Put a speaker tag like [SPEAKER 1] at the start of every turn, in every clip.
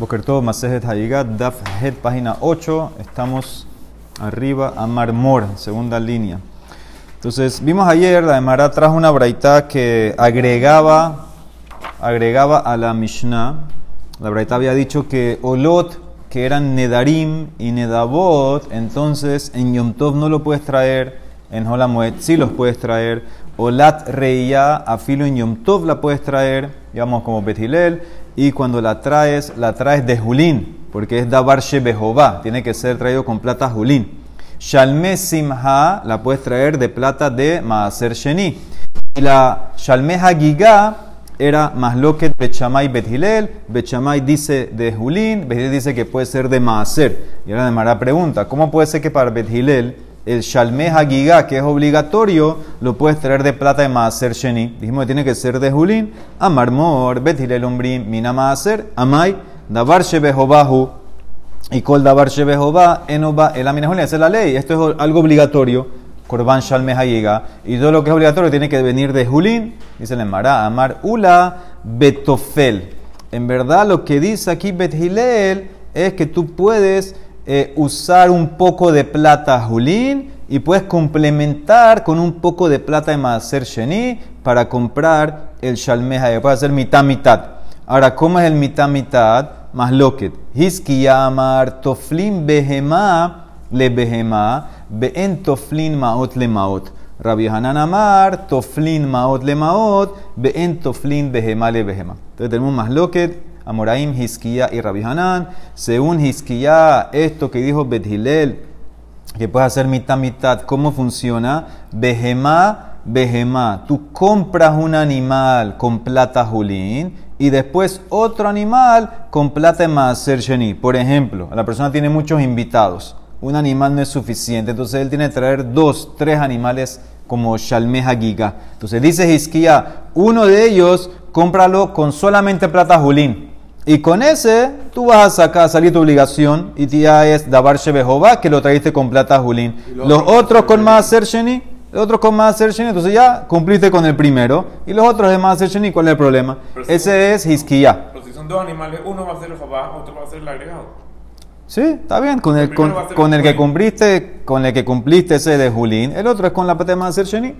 [SPEAKER 1] Bokertov, Masejet Hayigat, Daf Het, página 8. Estamos arriba a Marmor, segunda línea. Entonces, vimos ayer, la Emara trajo una braita que agregaba, agregaba a la Mishnah. La braita había dicho que Olot, que eran Nedarim y Nedabot, entonces en Yom Tov no lo puedes traer, en Holamuet sí los puedes traer. Olat Reya, afilo en Yom Tov la puedes traer, digamos como Betilel y cuando la traes, la traes de Julín, porque es Dabar Shebehobá, tiene que ser traído con plata Julín. Shalme Simha la puedes traer de plata de Maaser Sheni. Y la Shalme Hagigá era Masloket Bechamay Bethilel. Bechamay dice de Julín, Bethilel dice que puede ser de Maaser. Y ahora de Mara pregunta, ¿cómo puede ser que para Bethilel el Shalme Hagigá, que es obligatorio, lo puedes traer de plata de Maaser Sheni. Dijimos que tiene que ser de Julín. Amarmor, Betilel Umbrim, Mina Maaser, Amay, Dabar Shebehobahu. Y Kol Dabar Shebehobah, Enoba, el Amina Esa es la ley. Esto es algo obligatorio. Korban Shalme Hagiga. Y todo lo que es obligatorio tiene que venir de Julín. Dice el Mara, Amar Ula Betofel. En verdad, lo que dice aquí Bethilel es que tú puedes eh, usar un poco de plata julín y puedes complementar con un poco de plata de Sheni para comprar el Shalmeja, que puede hacer mitad mitad. Ahora, ¿cómo es el mitad mitad? Más loquet. Hiskiyamar toflin behema le behema, been toflin maot le maot. Rabbi Hanan Amar, toflin maot le maot, been toflin behema le behema. Entonces tenemos más loquet Amoraim, Hiskia y Rabbi Hanan. Según Hiskia, esto que dijo Bethilel, que puedes hacer mitad mitad, ¿cómo funciona? Behemá, behemá. Tú compras un animal con plata julín y después otro animal con plata maaser sheni. Por ejemplo, la persona tiene muchos invitados. Un animal no es suficiente, entonces él tiene que traer dos, tres animales como Shalmeja Giga. Entonces dice Hiskia, uno de ellos cómpralo con solamente plata julín. Y con ese tú vas a sacar, salir tu obligación y ya es Dabar Shebehova que lo trajiste con plata Julín. Los otros con más Sheni, los otros con más Sheni, entonces ya cumpliste con el primero. Y los otros de más Sheni, ¿cuál es el problema? ese es Hiskia.
[SPEAKER 2] Pero si son dos animales, uno va a ser el Jobá, otro va a ser el agregado.
[SPEAKER 1] Sí, está bien. Con el, con, con el que cumpliste, con el que cumpliste ese de Julín, el otro es con la plata de más Sheni.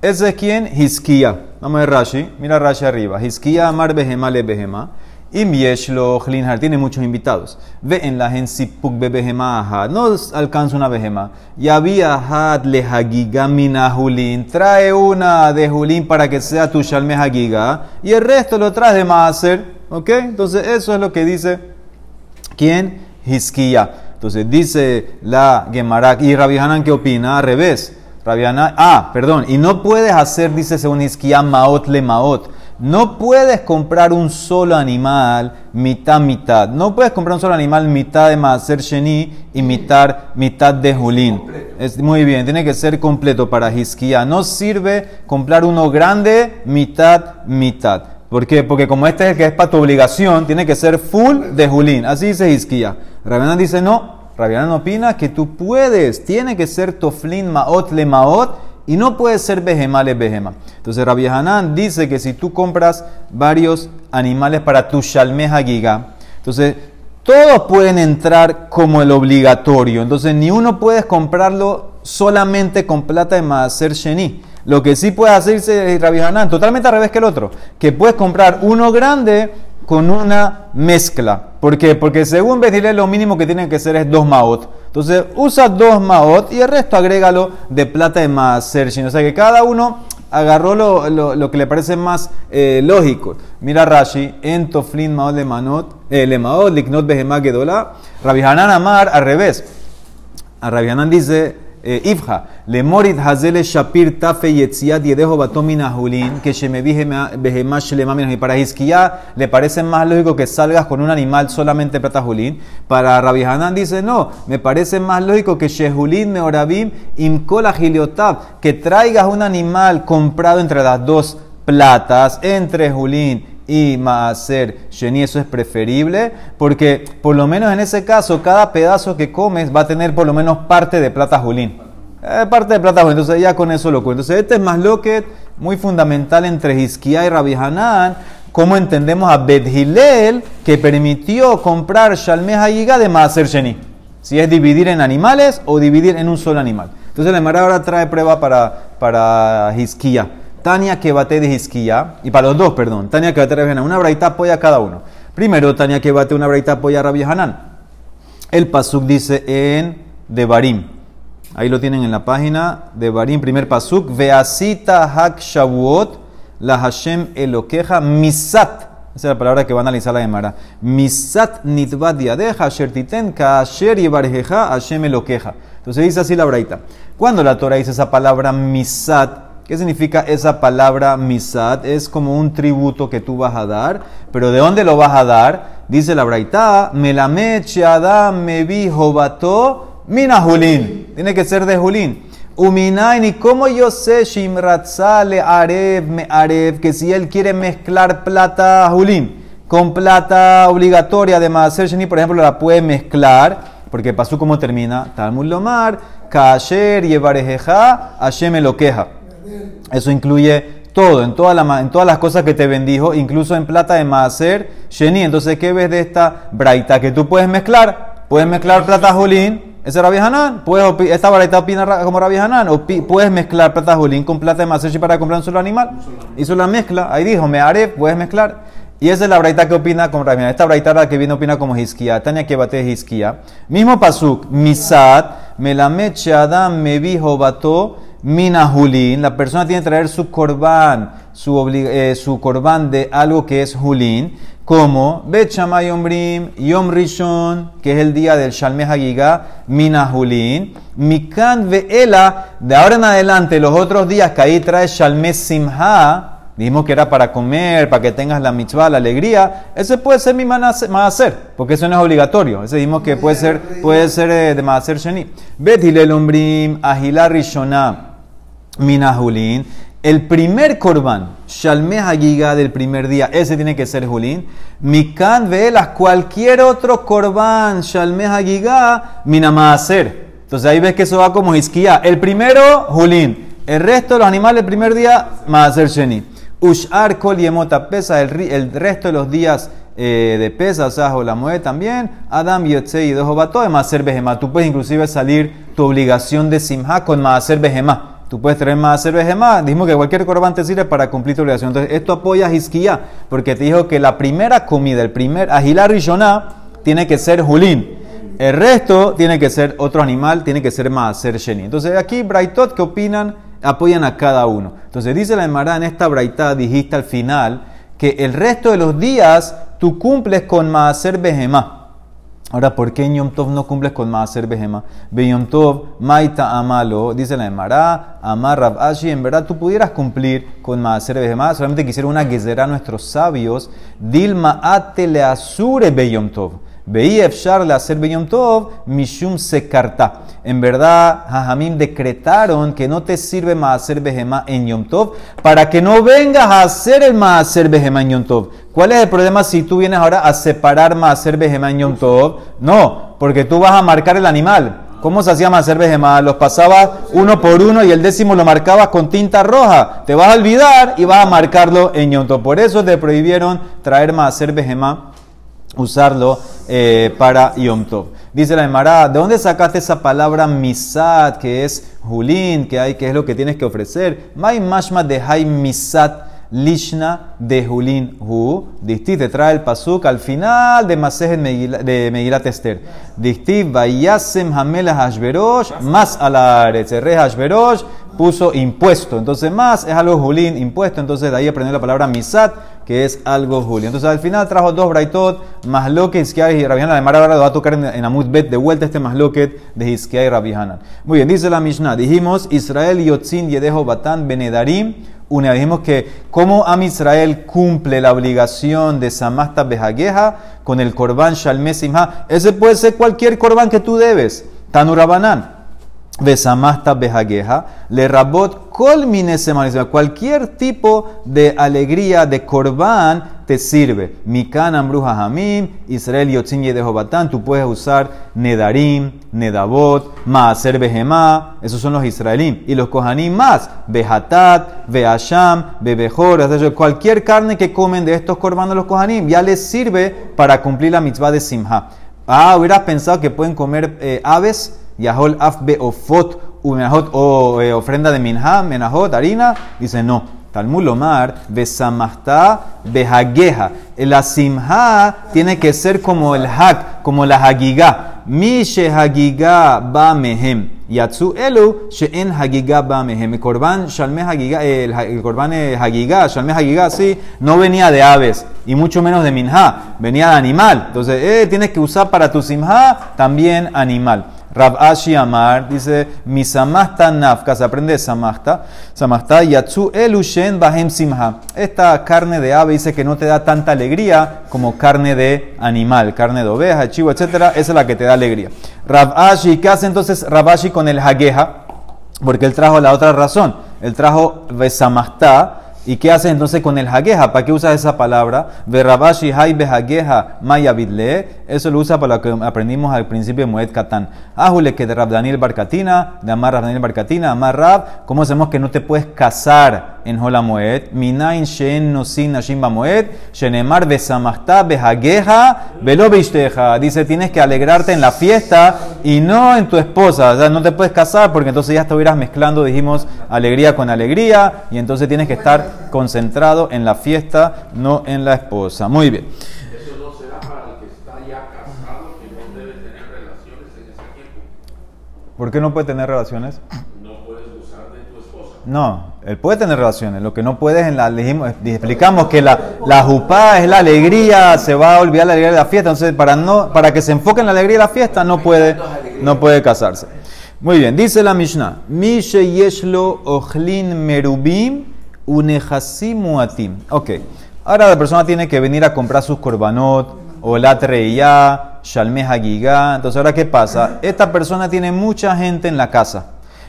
[SPEAKER 1] Ese es quien Hiskia. Vamos a ver Rashi. Mira Rashi arriba. Hiskia amar behema le behema. Tiene muchos invitados. Ve en la No alcanza una behema. Y había had le julin. Trae una de julin para que sea tu shalme hagiga. Y el resto lo traes de maaser. ¿Ok? Entonces eso es lo que dice. ¿Quién? Hiskia. Entonces dice la Gemarak. ¿Y Rabbi Hanan qué opina? Al revés. Rabbi ah, perdón. Y no puedes hacer, dice según Hiskia, maot le maot no puedes comprar un solo animal mitad mitad. No puedes comprar un solo animal mitad de Maaser Sheni y mitad, mitad de Julín. Es muy bien, tiene que ser completo para Hiskia. No sirve comprar uno grande mitad mitad. ¿Por qué? Porque como este es el que es para tu obligación, tiene que ser full de Julín. Así dice Hiskia. Rabianan dice no. Rabianan opina que tú puedes. Tiene que ser Toflin Maot Le Maot y no puede ser behemá le. Entonces Rabbi Hanan dice que si tú compras varios animales para tu shalmeja giga, entonces todos pueden entrar como el obligatorio. Entonces ni uno puedes comprarlo solamente con plata de maaser sheni. Lo que sí puede hacerse Rabbi Hanan, totalmente al revés que el otro, que puedes comprar uno grande con una mezcla. ¿Por qué? Porque según Bedile lo mínimo que tiene que ser es dos maot. Entonces usa dos maot y el resto agrégalo de plata de maaser. O sea que cada uno agarró lo, que le parece más eh, lógico. Mira Rashi, en Toflin maot le manot, eh, le maot, liknot behemá gedola. Rabbi Hanan Amar al revés. A Rabbi dice eh, Ifja, le morit hazele shapir tafe yetziat yedejo batomina julin, que me behemash le Y para Hizkiya le parece más lógico que salgas con un animal solamente plata julín. Para Rabbi Hanan dice, no, me parece más lógico que shehulin meorabim imkola giliotab, que traigas un animal comprado entre las dos platas, entre julín y maaser sheni, eso es preferible, porque por lo menos en ese caso, cada pedazo que comes va a tener por lo menos parte de plata julín. Eh, parte de plata julín, entonces ya con eso lo cuento. Entonces este es más lo que muy fundamental entre Hizkiah y Rabbi Hanan, ¿cómo entendemos a Bedhilel que permitió comprar Shalmeh Hagiga de Maaser Sheni? Si es dividir en animales o dividir en un solo animal. Entonces la Emara ahora trae prueba para, para. Tania que bate de Hizkiya, y para los dos, perdón. Tania que bate de Rabbi Una braita apoya cada uno. Primero, Tania que bate una braita apoya a Rabbi Hanan. El Pasuk dice en Devarim. Ahí lo tienen en la página de Barim, primer Pasuk. Veasita hak shavuot la Hashem elokeja misat. Esa es la palabra que va a analizar la Gemara. Misat nitvat diadeja asher titen ka asher yevarjeja Hashem elokeja. Entonces dice así la braita. Cuando la Torah dice esa palabra misat, ¿Qué significa esa palabra misat? Es como un tributo que tú vas a dar, pero ¿de dónde lo vas a dar? Dice la braita, melame adam me vi jobato mina julin. Tiene que ser de julín. Uminain, ¿y cómo yo sé Shimratzale Arev me Arev que si él quiere mezclar plata julín con plata obligatoria de Maaser por ejemplo, la puede mezclar, porque pasó como termina, Talmud Lomar, Kasher Yevarejeja, Hashem queja. Eso incluye todo, en, toda la, en todas las cosas que te bendijo, incluso en plata de Maaser Sheni. Entonces, ¿qué ves de esta braita? Que tú puedes mezclar, puedes mezclar plata julín ese Rabbi Hanan. Puedes, esta varita opina como Rabbi Hanan. O puedes mezclar plata julín con plata de Masechi para comprar un solo animal. Hizo la mezcla. Ahí dijo, me haré, puedes mezclar. Y esa es la braita que opina como Rabbi Hanan. Esta braita la que viene opina como Hiskia. Tania que bate Hiskia. Mismo pasuk. Misat, melameche adam me bato. Mina Julín, la persona tiene que traer su corbán, su, eh, corbán de algo que es Julín, como Bet Yom Rishon, que es el día del Shalmeh Hagiga, Mina Julin, Mikan Ve'ela, de ahora en adelante, los otros días que ahí trae Shalmeh Simha, dijimos que era para comer, para que tengas la mitzvah, la alegría, ese puede ser mi hacer, porque eso no es obligatorio, ese dijimos que puede ser, puede ser eh, de Maaser Sheni. Bet Hilel Umbrim, Ahila Rishonah, Mina Julin, el primer korban, Shalmeh Hagiga del primer día, ese tiene que ser Julín. Mikan velas, cualquier otro korban, Shalmeh Hagiga, Minamaaser. Entonces ahí ves que eso va como isquía. El primero, Julín. El resto de los animales, el primer día, Maaser Sheni. Ushar Kol Yemota pesa, el, resto de los días eh, de pesa, o sea, la mueve también. Adam Yotze y Dojobato de Maaser Behemá. Tú puedes inclusive salir tu obligación de Simha con Maaser Behemá. Tú puedes traer cerveza más. Dijimos que cualquier corbán te sirve para cumplir tu obligación. Entonces, esto apoya a Hizkiya, porque te dijo que la primera comida, el primer agilar rishoná, tiene que ser julín. El resto tiene que ser otro animal, tiene que ser más ser sheni. Entonces, aquí, Braitot, ¿qué opinan? Apoyan a cada uno. Entonces, dice la Emara en esta Braitá, dijiste al final, que el resto de los días tú cumples con Maaser Behemá. Ahora, ¿por qué en Yom Tov no cumples con Maaser Behema? Be Tov, Maita Amalo, dice la Emara, Amar Ashi, en verdad tú pudieras cumplir con Maaser Behema, solamente quisiera una gezerá a nuestros sabios, Dilma Ate le Asure Be Tov. Veí Efshar le hacer Yom Tov, Mishum Sekarta. En verdad, Jajamim decretaron que no te sirve Maaser Behema en Yom Tov para que no vengas a hacer el Maaser Behema en Yom Tov. ¿Cuál es el problema si tú vienes ahora a separar Maaser Behema en Yom Tov? No, porque tú vas a marcar el animal. ¿Cómo se hacía Maaser Behema? Los pasabas uno por uno y el décimo lo marcabas con tinta roja. Te vas a olvidar y vas a marcarlo en Yom Tov. Por eso te prohibieron traer Maaser Behema, usarlo eh, para Yom Tov. Dice la Emara, ¿de dónde sacaste esa palabra misat, que es julín, que hay, que es lo que tienes que ofrecer? May mashma de hay misat lishna de julín hu. Disti te trae el pasuk al final de Masejet de Megilat Esther. Disti vayasem hamela hashverosh más alaretz. El hashverosh puso impuesto. Entonces más es algo julín, impuesto. Entonces de ahí aprendió la palabra misat que es algo Julio. Entonces al final trajo dos Braitot, Masloket, Hizkiah y Rabihana. Además ahora lo va a tocar en, en Amud de vuelta este Masloket de Hizkiah y. Muy bien, dice la Mishnah, dijimos Israel Yotzin Yedejo Batán Benedarim. Una, dijimos que como Am Israel cumple la obligación de Samasta Behageja con el Korban Shalmesimha, ese puede ser cualquier Korban que tú debes. Tanurabanán. Besamasta bejageja, le rabot Cualquier tipo de alegría de corbán te sirve. Mikan ambruja hamim, Israel yotzin de Jobatán. Tú puedes usar nedarim, nedabot, maaser behemá. Esos son los israelíes. Y los kohanim más. Behatat, beasham, bebejor. Cualquier carne que comen de estos corbanos los kohanim ya les sirve para cumplir la mitzvah de simha. Ah, hubieras pensado que pueden comer eh, aves Yahol af beofot umenajot o eh, ofrenda de minha, menajot, harina. Dice no. Talmud Lomar, besamasta behageja. La simha tiene que ser como el hag, como la hagiga. Mi hagiga ba mehem. Yatsu elu she'en hagiga ba mehem. El korban shalme hagiga, el, korban hagiga, shalme hagiga, sí, no venía de aves y mucho menos de minha, venía de animal. Entonces, eh, tienes que usar para tu simha también animal. Rab Ashi Amar dice, mi samasta nafka, se aprende samasta, samasta yatsu elushen bahem simha. Esta carne de ave dice que no te da tanta alegría como carne de animal, carne de oveja, chivo, etc. Esa es la que te da alegría. Rab Ashi, ¿qué hace entonces Rab Ashi con el hageja? Porque él trajo la otra razón. Él trajo besamasta ¿Y qué haces entonces con el hageja? ¿Para qué usas esa palabra? Verrabashi hay hageja maya Eso lo usa para lo que aprendimos al principio de Moed Katán. Ajule que de Rab Daniel Barcatina, de Amar Rab Daniel Barcatina, Amar Rab. ¿Cómo sabemos que no te puedes casar en Hola Moed? Minain Shen Nosin Nashim Moed. Shenemar Besamachta Behageja Velo Dice, tienes que alegrarte en la fiesta y no en tu esposa. O sea, no te puedes casar porque entonces ya estuvieras mezclando, dijimos, alegría con alegría. Y entonces tienes que estar concentrado en la fiesta, no en la esposa. Muy bien.
[SPEAKER 3] Eso no será para el que está ya casado, que no debe tener relaciones en ese tiempo.
[SPEAKER 1] ¿Por qué no puede tener relaciones?
[SPEAKER 3] No puedes usar de tu esposa.
[SPEAKER 1] No, él puede tener relaciones. Lo que no puedes en la dijimos, explicamos que la, la jupá es la alegría, se va a olvidar la alegría de la fiesta. Entonces, para no, para que se enfoque en la alegría de la fiesta, no puede, no puede casarse. Muy bien, dice la Mishnah, Mishe yeshlo ochlin merubim Unehasimuatim. Ok. Ahora la persona tiene que venir a comprar sus korbanot, o la treya, shalme hagiga. Entonces, ¿ahora qué pasa? Esta persona tiene mucha gente en la casa,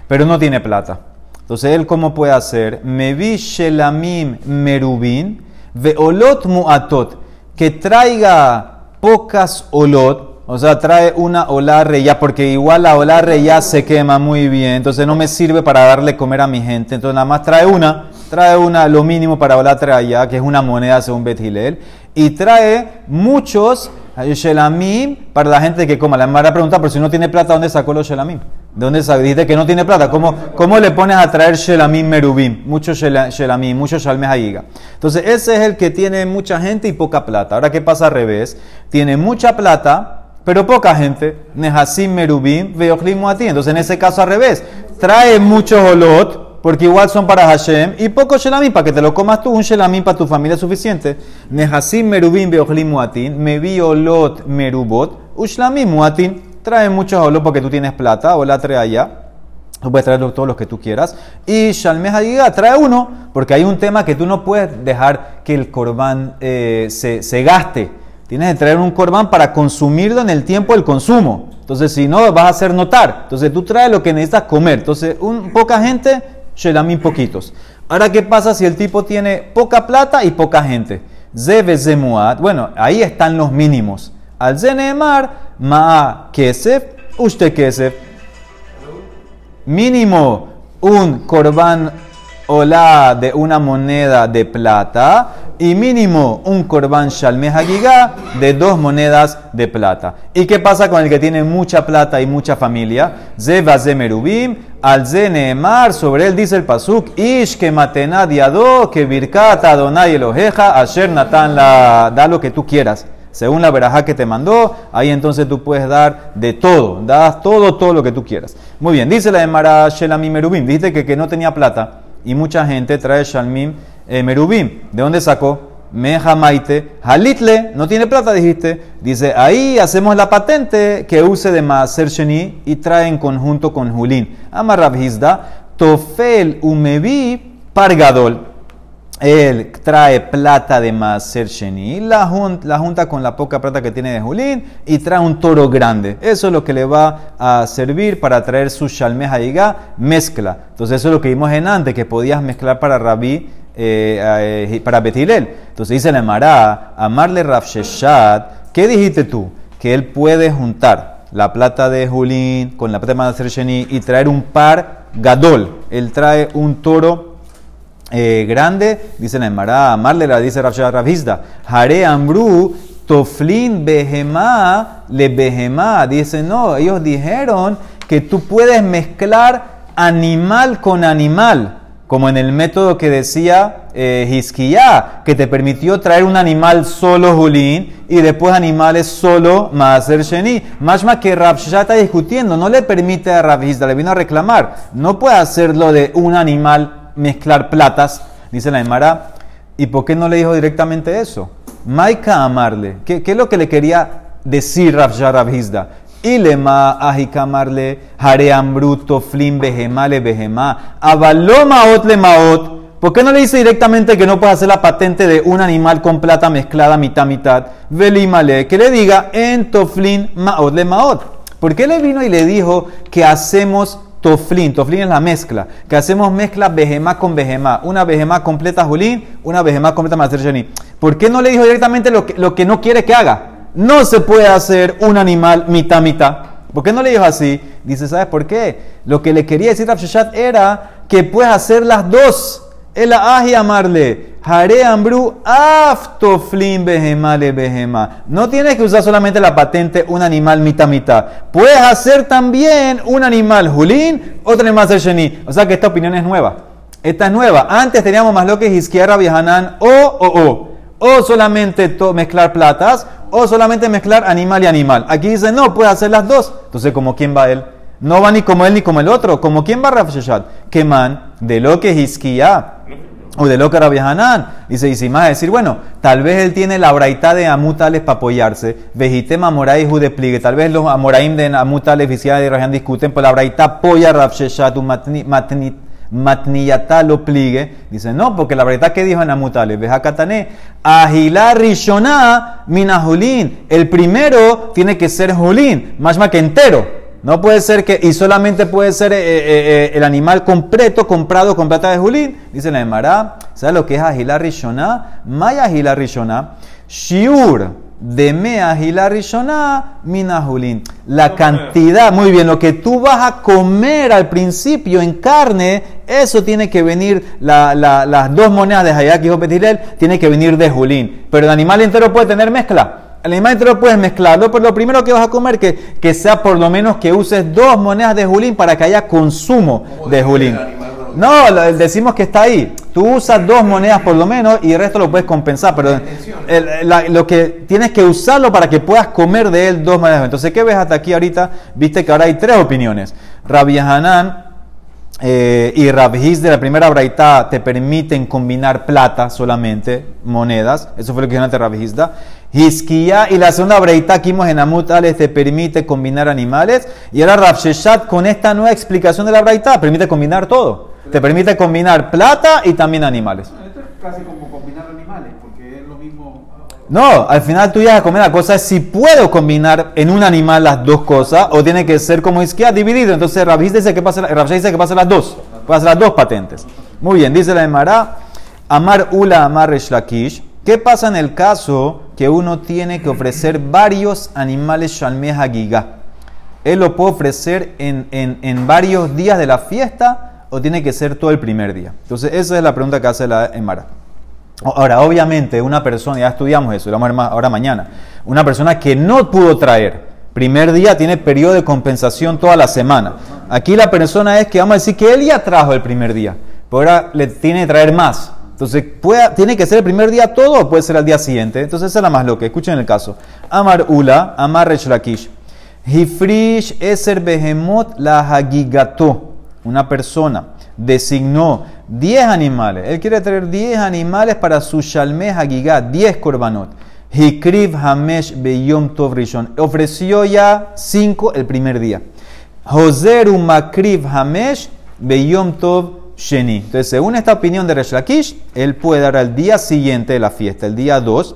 [SPEAKER 1] pero no tiene plata. Entonces, ¿él cómo puede hacer? Me shelamim merubin, ve olot muatot, que traiga pocas olot, o sea, trae una olarre ya, porque igual la olarre ya se quema muy bien, entonces no me sirve para darle comer a mi gente, entonces nada más trae una trae una, lo mínimo para Olatre allá, que es una moneda según Bet y trae muchos shelamim para la gente que coma. La Mara pregunta, pero si no tiene plata, ¿dónde sacó los shelamim? ¿De dónde sacó? Dice que no tiene plata. ¿Cómo, cómo le pones a traer shelamim merubim? Muchos shelamim, muchos shalmehayiga. Entonces, ese es el que tiene mucha gente y poca plata. Ahora, ¿qué pasa al revés? Tiene mucha plata, pero poca gente. Nehasim merubim, veochlim ti. Entonces, en ese caso al revés. Trae muchos olot, porque igual son para Hashem, y poco shelamim, para que te lo comas tú, un shelamim para tu familia es suficiente. Nehasim merubim beochlim muatin, mevi olot merubot, ushlamim muatin. Trae muchos olot porque tú tienes plata, o la trae allá. Tú puedes traer todos los que tú quieras. Y Shalmeh Hadiga trae uno, porque hay un tema que tú no puedes dejar que el corbán eh, se, se gaste. Tienes que traer un corbán para consumirlo en el tiempo del consumo. Entonces, si no, vas a hacer notar. Entonces, tú traes lo que necesitas comer. Entonces, un, poca gente Shelamim poquitos. Ahora, ¿qué pasa si el tipo tiene poca plata y poca gente? Zebe Zemuat, bueno, ahí están los mínimos. Al Zenemar, Ma Kesef, Uste Kesef. Mínimo un korban hola de una moneda de plata y mínimo un korban shalme hagigá de dos monedas de plata. ¿Y qué pasa con el que tiene mucha plata y mucha familia? Zeva zemerubim, al zeneemar, sobre él dice el pasuk, ish que matena diado, que birkata adonai eloheja, asher natan la, da lo que tú quieras. Según la verajá que te mandó, ahí entonces tú puedes dar de todo, das todo, todo lo que tú quieras. Muy bien, dice la de Mara Shelami Merubim, dijiste que, que no tenía plata y mucha gente trae Shalmim eh, Merubim. ¿De dónde sacó? Meja Maite, Halitle, no tiene plata, dijiste. Dice, ahí hacemos la patente que use de Maaser Sheni y trae en conjunto con Julín. Amarrab Hizda, Tofel Umevi Pargadol. Él trae plata de Maser Sheni, la, jun- la junta con la poca plata que tiene de Julín y trae un toro grande. Eso es lo que le va a servir para traer su Shalmeh Haigá, mezcla. Entonces eso es lo que vimos en antes, que podías mezclar para Rabí, eh, eh, para Betilel. Entonces dice la Mará, amarle Rav Sheshat, ¿qué dijiste tú? Que él puede juntar la plata de Julín con la plata de Maser Sheni y traer un par gadol. Él trae un toro eh, grande, dice la Emara, amarle la dice Rav Shah Ravizda, Hare Amru, Toflin Behemá, le Behemá, dice no, ellos dijeron que tú puedes mezclar animal con animal, como en el método que decía eh, que te permitió traer un animal solo Julín y después animales solo Maaser Sheni. Que Rav Shah está discutiendo, no le permite a Rav Hizda, le vino a reclamar, no puede hacerlo de un animal mezclar platas, dice la Emara. ¿Y por qué no le dijo directamente eso? Maika amarle. ¿Qué, es lo que le quería decir Rav Shah Rav Hizda? Ilema ahikamarle hare ambruto flim behemale behemá avaloma ot le maot. ¿Por qué no le dice directamente que no puede hacer la patente de un animal con plata mezclada mitad mitad? Velimale, que le diga en toflin maot le maot. ¿Por qué le vino y le dijo que hacemos toflin? Toflin es la mezcla. Que hacemos mezcla behemá con behemá. Una behemá completa julín, una behemá completa maser. ¿Por qué no le dijo directamente lo que, lo que no quiere que haga? No se puede hacer un animal mitad mitad. ¿Por qué no le dijo así? Dice, ¿sabes por qué? Lo que le quería decir Sheshat era que puedes hacer las dos. El aji amarle. Hare ambru aftoflim behemale behema. No tienes que usar solamente la patente un animal mitad mitad. Puedes hacer también un animal julín, otro animal sheni. O sea que esta opinión es nueva. Esta es nueva. Antes teníamos más lo que Izquierda Viajanán o o o. O solamente mezclar platas o solamente mezclar animal y animal. Aquí dice no, puede hacer las dos. Entonces, ¿como quién va él? No va ni como él ni como el otro. ¿Como quién va Rav Sheshat? Que man, de lo que Hizkiah o de lo que Rabbi Hanan. Dice, y si más decir, bueno, tal vez él tiene la braita de Amutales para apoyarse. Vejitema Amorai Judepligue. Tal vez los Amoraim de Amutales, y Rajan discuten, pues la braita apoya Rav Sheshat, matni- matni- matniyatá lo pligue. Dice, no, porque la braita que dijo en Amutales, Veja Katané, Agilá Rishoná Minahulín. El primero tiene que ser Julín, más más que entero. No puede ser que, y solamente puede ser eh, eh, eh, el animal completo comprado con plata de Julín. Dice la Emara, ¿sabes lo que es Agilá Rishoná? Maya Agilá Rishoná. Shiur de me Agilá Rishoná mina Julín. La cantidad, muy bien, lo que tú vas a comer al principio en carne, eso tiene que venir, la- la- las dos monedas de Hayak y Betilel, tiene que venir de Julín. Pero el animal entero puede tener mezcla. El animal entero puedes mezclarlo, pero lo primero que vas a comer que, que sea por lo menos que uses dos monedas de julín para que haya consumo de julín. No, lo- decimos que está ahí. Tú usas dos monedas por lo menos y el resto lo puedes compensar, pero el- la- lo que tienes que usarlo para que puedas comer de él dos monedas. Entonces, ¿qué ves hasta aquí ahorita? Viste que ahora hay tres opiniones. Rabbi Hanan eh, y Rabhiz de la primera braita te permiten combinar plata solamente, monedas. Eso fue lo que dijo antes Rabhizda. Hizkiya y la segunda que vimos en Amut Ales te permite combinar animales. Y ahora Rav Sheshat con esta nueva explicación de la braita permite combinar todo. Te permite combinar plata y también animales.
[SPEAKER 4] Esto es casi como combinar animales, porque es lo mismo.
[SPEAKER 1] No, al final tú llegas a comer. La cosa es si puedo combinar en un animal las dos cosas o tiene que ser como Isquia dividido. Entonces Rabbi dice que pasa, dice que pasa las dos. Hacer las dos patentes. Muy bien, dice la Emara. Amar Ula, Amar Resh Lakish. ¿Qué pasa en el caso que uno tiene que ofrecer varios animales Shalmeh Hagigah? Él lo puede ofrecer en, en- en varios días de la fiesta o tiene que ser todo el primer día. Entonces, esa es la pregunta que hace la Emara. Ahora, obviamente, una persona, ya estudiamos eso, lo vamos a ver más ahora mañana, una persona que no pudo traer, primer día tiene periodo de compensación toda la semana. Aquí la persona es que vamos a decir que él ya trajo el primer día, pero ahora le tiene que traer más. Entonces, ¿tiene que ser el primer día todo o puede ser al día siguiente? Entonces, esa es la más loca. Escuchen el caso. Amar Ula, Amar Resh Lakish. Hifrish Eser Behemot la Hagigato. Una persona designó 10 animales. Él quiere traer 10 animales para su Shalmeh Hagigah, 10 korbanot. Hikriv Hamesh Beyom Tov Rishon. Ofreció ya 5 el primer día. Joseru Makriv Hamesh Beyom Tov Sheni. Entonces, según esta opinión de Resh Lakish, él puede dar al día siguiente de la fiesta, el día 2,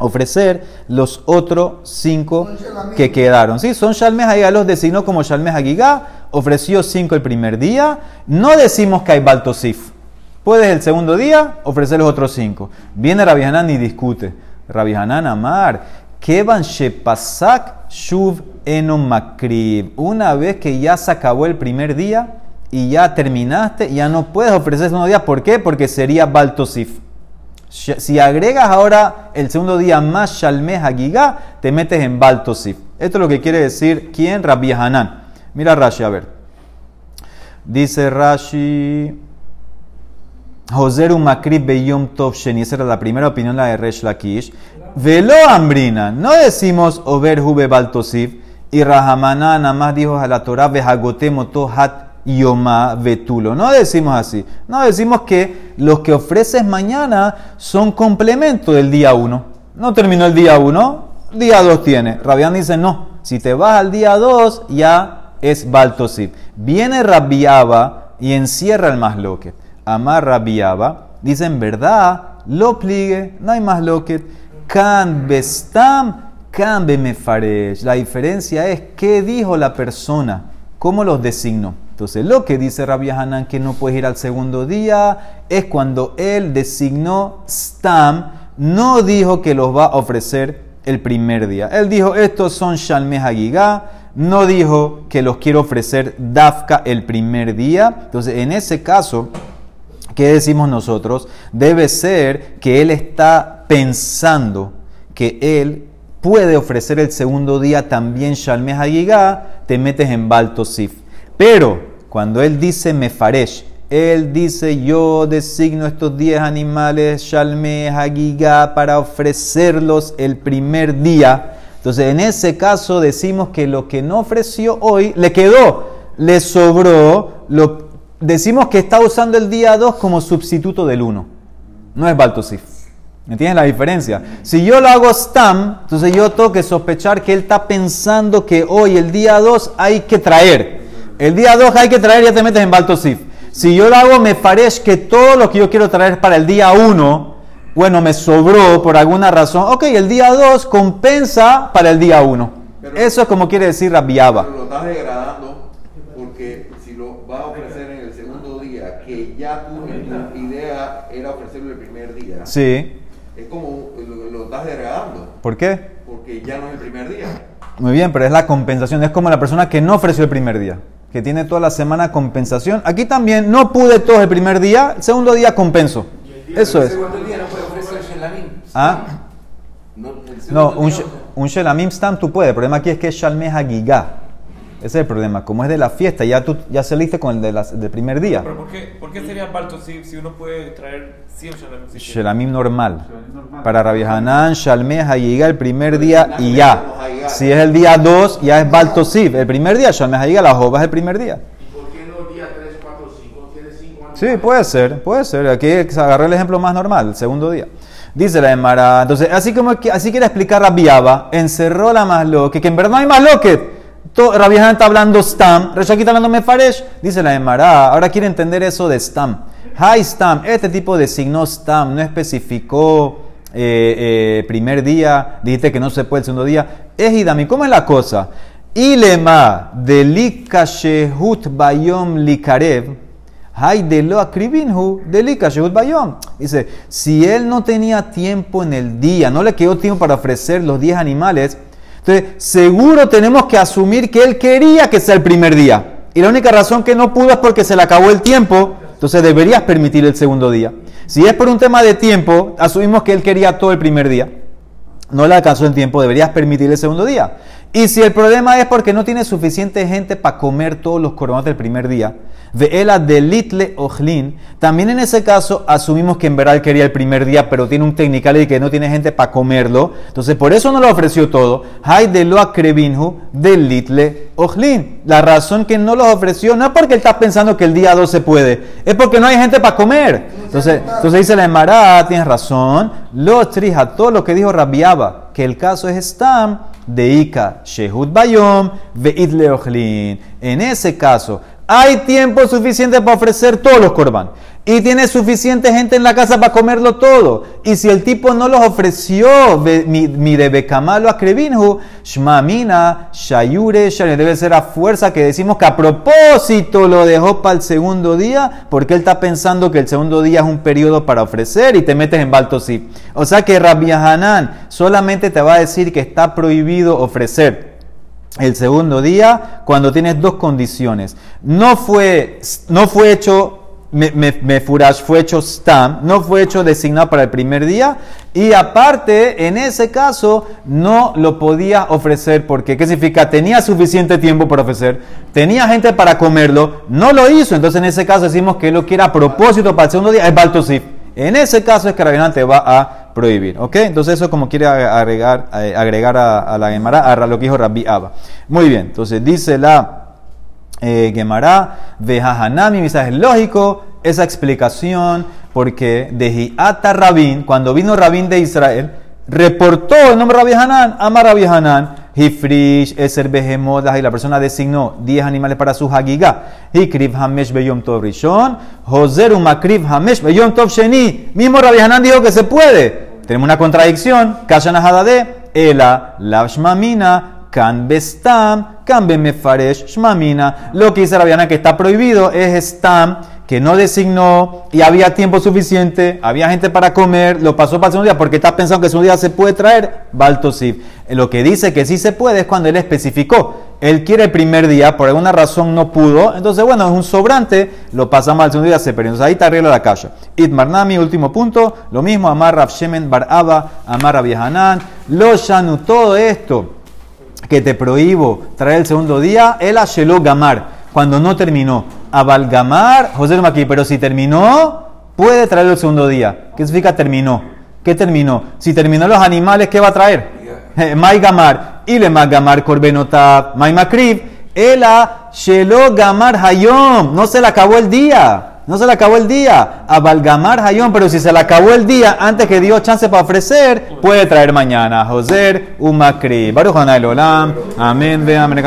[SPEAKER 1] ofrecer los otros cinco que quedaron. ¿sí? Son Shalmeh Hagigah, los designó como Shalmeh Hagigah, ofreció cinco el primer día. No decimos que hay Baltosif. Puedes el segundo día ofrecer los otros cinco. Viene Rabbi Hanan y discute. Rabbi Hanan Amar, Kevan Shepasak Shuv Enom Makrib. Una vez que ya se acabó el primer día y ya terminaste, ya no puedes ofrecer el segundo día. ¿Por qué? Porque sería Baltosif. Si agregas ahora el segundo día más Shalmeh Hagigah, te metes en Baltosif. Esto es lo que quiere decir quién, Rabbi Hanan. Mira Rashi, a ver. Dice Rashi. Joseru Makrib Beyom Tov Sheni. Esa era la primera opinión, la de Resh Lakish. Velo Ambrina. No decimos Over Hube Baltosif. Y Rahamana nada más dijo a la Torah Vejagotemo Tohat Yoma Vetulo. No decimos así. No decimos que los que ofreces mañana son complemento del día 1. No terminó el día 1, día 2 tiene. Rabián dice no. Si te vas al día 2, ya es Baltosif. Viene Rabiaba y encierra el más loque. Amar Rabiaba. Dice en verdad, lo pligue, no hay más loque. Kan bestam, kan bemefaresh. La diferencia es qué dijo la persona, cómo los designó. Entonces, lo que dice Rabbi Hanan que no puedes ir al segundo día es cuando él designó Stam, no dijo que los va a ofrecer el primer día. Él dijo, estos son Shalmeh Hagigah, no dijo que los quiero ofrecer Dafka el primer día. Entonces, en ese caso, ¿qué decimos nosotros? Debe ser que él está pensando que él puede ofrecer el segundo día también Shalmeh Hagigah, te metes en Baltosif. Pero cuando él dice Mefaresh, él dice yo designo estos 10 animales Shalmeh Hagigah para ofrecerlos el primer día. Entonces en ese caso decimos que lo que no ofreció hoy le quedó, le sobró, lo, decimos que está usando el día 2 como sustituto del 1. No es Baltosif. ¿Me entiendes la diferencia? Si yo lo hago Stam, entonces yo tengo que sospechar que él está pensando que hoy, el día 2, hay que traer. El día 2 hay que traer, ya te metes en Baltosif. Si yo lo hago, me parece que todo lo que yo quiero traer para el día 1, bueno, me sobró por alguna razón. Ok, el día 2 compensa para el día 1. Eso es como quiere decir Rabiaba.
[SPEAKER 3] Pero lo estás degradando porque si lo vas a ofrecer en el segundo día, que ya tu, idea era ofrecerlo el primer día,
[SPEAKER 1] Sí.
[SPEAKER 3] es como lo, lo estás degradando
[SPEAKER 1] ¿Por qué?
[SPEAKER 3] porque ya no es el primer día.
[SPEAKER 1] Muy bien, pero es la compensación. Es como la persona que no ofreció el primer día, que tiene toda la semana compensación. Aquí también no pude todo el primer día, el segundo día compenso. Eso es.
[SPEAKER 3] día no puede ofrecer Shelamim.
[SPEAKER 1] Ah,
[SPEAKER 3] No,
[SPEAKER 1] un,
[SPEAKER 3] día-
[SPEAKER 1] un Shelamim Stam tú puedes. El problema aquí es que es Shalmeh Hagigah. Ese es el problema. Como es de la fiesta, ya tú ya saliste con el de las- del primer día.
[SPEAKER 2] Pero ¿por qué, ¿por qué sería Baltosif si uno puede traer 100 Shalom? si quiere?
[SPEAKER 1] Shelamim normal.
[SPEAKER 4] normal.
[SPEAKER 1] Para Rabbi Hanan, Shalmeh Hagigah el primer día y ya. Si es el día 2, ya es Baltosif. El primer día, Shalmeh Hagigah, la jova es el primer día.
[SPEAKER 3] ¿Y por qué los días 3, 4, 5 tiene 5 años?
[SPEAKER 1] Sí, puede ser, puede ser. Aquí se agarró el ejemplo más normal, el segundo día. Dice la Emara, entonces, así como que- así quiere explicar Rabiaba, encerró la masloque, que en verdad no hay masloque. Rabbi Hanan está hablando Stam, Reshaki está hablando Mefaresh. Dice la Emara, ahora quiere entender eso de Stam. Hay Stam, este tipo de signo Stam no especificó eh, eh, primer día, dijiste que no se puede el segundo día. Es Idami, ¿cómo es la cosa? Ilema shehut bayom likarev. Hay de lo delika shehut bayom. Dice, si él no tenía tiempo en el día, no le quedó tiempo para ofrecer los 10 animales, entonces seguro tenemos que asumir que él quería que sea el primer día. Y la única razón que no pudo es porque se le acabó el tiempo, entonces deberías permitir el segundo día. Si es por un tema de tiempo, asumimos que él quería todo el primer día no le alcanzó el tiempo, deberías permitir el segundo día. Y si el problema es porque no tiene suficiente gente para comer todos los coronados del primer día, de ela delitle ojlin, también en ese caso asumimos que en verdad quería el primer día, pero tiene un technical y que no tiene gente para comerlo, entonces por eso no lo ofreció todo. Hay de lo akrebinhu delitle ojlin. La razón que no los ofreció no es porque él está pensando que el día 2 se puede, es porque no hay gente para comer. Entonces, entonces dice la Emara, tienes razón, lo trija, todo lo que dijo Rabiaba, que el caso es Stam, de Ika, Shehut Bayom, Veit Leochlin. En ese caso, hay tiempo suficiente para ofrecer todos los corban. Y tiene suficiente gente en la casa para comerlo todo. Y si el tipo no los ofreció, mi, mi de Becamalo a Krevinhu, Shmamina, Shayure, Shayure, debe ser a fuerza que decimos que a propósito lo dejó para el segundo día, porque él está pensando que el segundo día es un periodo para ofrecer y te metes en Baltosí. O sea que Rabbi Hanan solamente te va a decir que está prohibido ofrecer el segundo día cuando tienes dos condiciones. No fue, no fue hecho, me, me, me fue hecho stam, no fue hecho designado para el primer día y aparte, en ese caso, no lo podía ofrecer porque, ¿qué significa? Tenía suficiente tiempo para ofrecer, tenía gente para comerlo, no lo hizo, entonces en ese caso decimos que lo quiere a propósito para el segundo día, es Baltosif. En ese caso es que Rabinán va a prohibir, ¿ok? Entonces eso como quiere agregar, eh, agregar a, la Gemara, a lo que dijo Rabbi Abba. Muy bien, entonces dice la eh, Gemara, Vejahanami, es lógico esa explicación porque de Hiata Rabin, cuando vino Rabin de Israel, reportó el nombre de Rabbi Hanan, ama Rabbi Hanan, Hifrish, Eser Behemodah, y la persona designó 10 animales para su Hagigah. Hikriv Hamesh Beyom Tov Rishon, Joser Umakriv Hamesh Beyom Tov Sheni. Mismo Rabbi Hanan dijo que se puede. Tenemos una contradicción. Kashan Hadade, Ela, Lav Shmamina, Kan Bestam, Kan Bemefaresh Shmamina. Lo que dice Rabbi Hanan que está prohibido es Stam, que no designó y había tiempo suficiente, había gente para comer, lo pasó para el segundo día porque está pensando que el segundo día se puede traer Baltosif. Lo que dice que sí se puede es cuando él especificó. Él quiere el primer día, por alguna razón no pudo, entonces bueno, es un sobrante, lo pasamos al segundo día, se perdió. Entonces ahí te arregla la calle. Itmarnami, último punto, lo mismo, Amar Rav Shemen Bar Abba, Amar Rav Yehanan, Lo Shanu, todo esto que te prohíbo traer el segundo día, el Ashelo Gamar, cuando no terminó. Abalgamar, José Maki, pero si terminó, puede traerlo el segundo día. ¿Qué significa terminó? ¿Qué terminó? Si terminó los animales, ¿qué va a traer? Eh, Mai Gamar, y le Gamar Corbenotab, Mai Makrib, Ela Shelo Gamar Hayom, no se le acabó el día. No se le acabó el día. A Balgamar Hayón, pero si se le acabó el día antes que dio chance para ofrecer, puede traer mañana. Joser Umakri. Baruch Olam. Amén. Ve, amén.